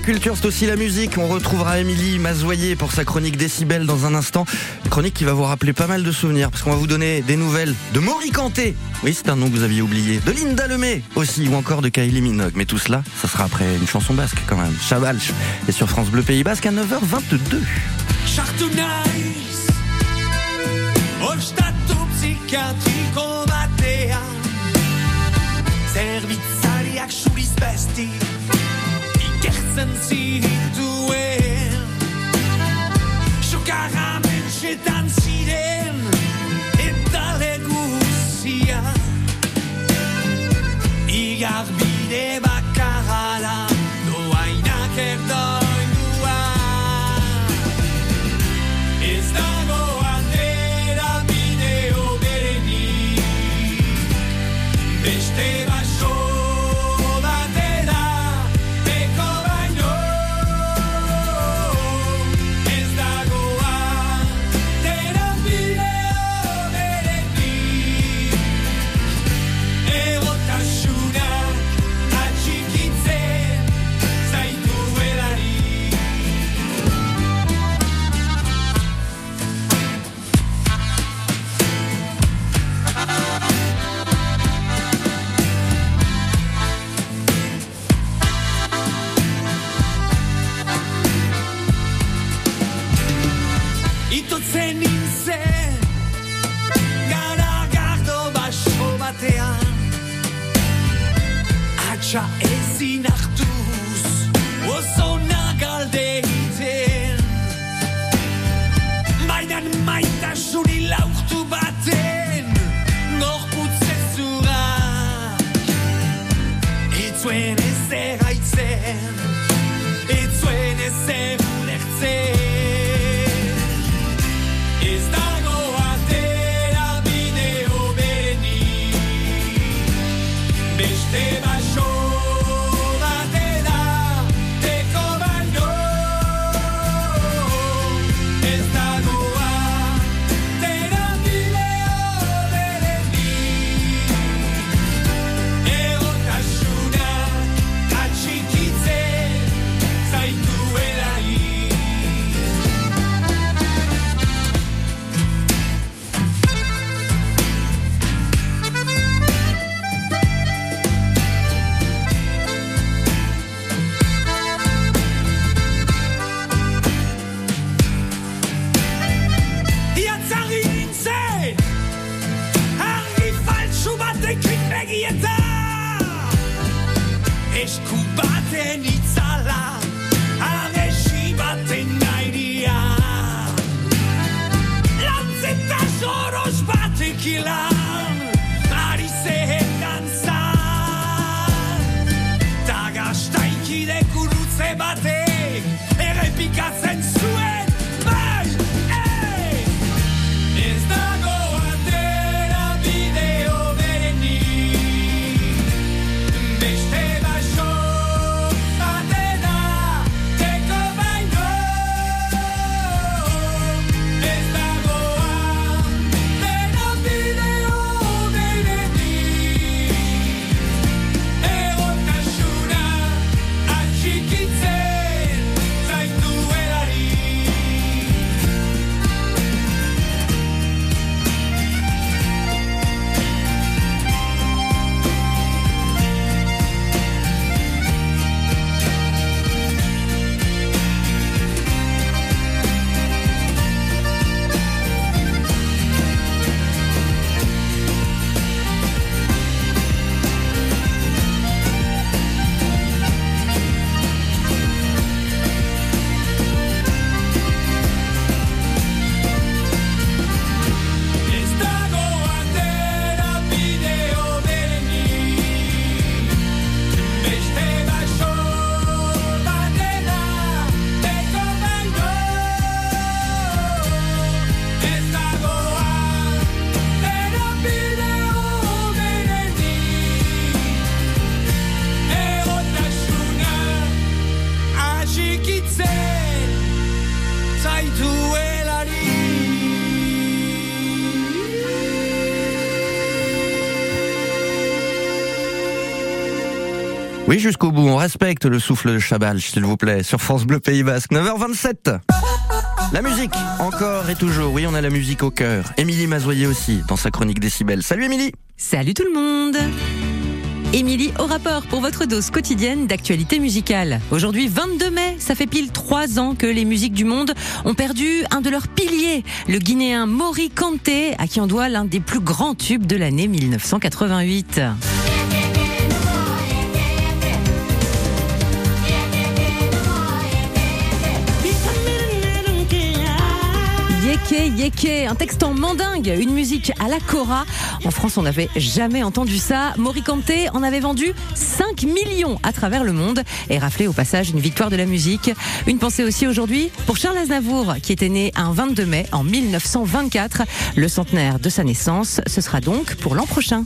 La culture, c'est aussi la musique. On retrouvera Émilie Mazoyer pour sa chronique Décibel dans un instant. Chronique qui va vous rappeler pas mal de souvenirs, parce qu'on va vous donner des nouvelles de Maury Kanté. Oui, c'est un nom que vous aviez oublié. De Linda Lemay aussi, ou encore de Kylie Minogue. Mais tout cela, ça sera après une chanson basque quand même. Chavalch. Et sur France Bleu Pays Basque à 9h22. Zerbitzariak see him doing? Sokaran etxetan ziren eta leguzia Igar bide bakarala Ja ezin hartuz Oso nagalde egiten. Bainan meiner schuri lauf du batten noch putz zurra Itwene seh heitsen Itwene beste ma Esku baten itzala Arresi baten nairia Lantzeta soros batek Oui, jusqu'au bout, on respecte le souffle de Chabal, s'il vous plaît, sur France Bleu Pays Basque, 9h27. La musique, encore et toujours, oui, on a la musique au cœur. Émilie Mazoyer aussi, dans sa chronique décibel. Salut Émilie Salut tout le monde Émilie au rapport pour votre dose quotidienne d'actualité musicale. Aujourd'hui 22 mai, ça fait pile trois ans que les musiques du monde ont perdu un de leurs piliers, le Guinéen Mori Kanté, à qui on doit l'un des plus grands tubes de l'année 1988. Yeke un texte en mandingue, une musique à la Cora. En France, on n'avait jamais entendu ça. Mori Kanté en avait vendu 5 millions à travers le monde et raflé au passage une victoire de la musique. Une pensée aussi aujourd'hui pour Charles Aznavour, qui était né un 22 mai en 1924. Le centenaire de sa naissance, ce sera donc pour l'an prochain.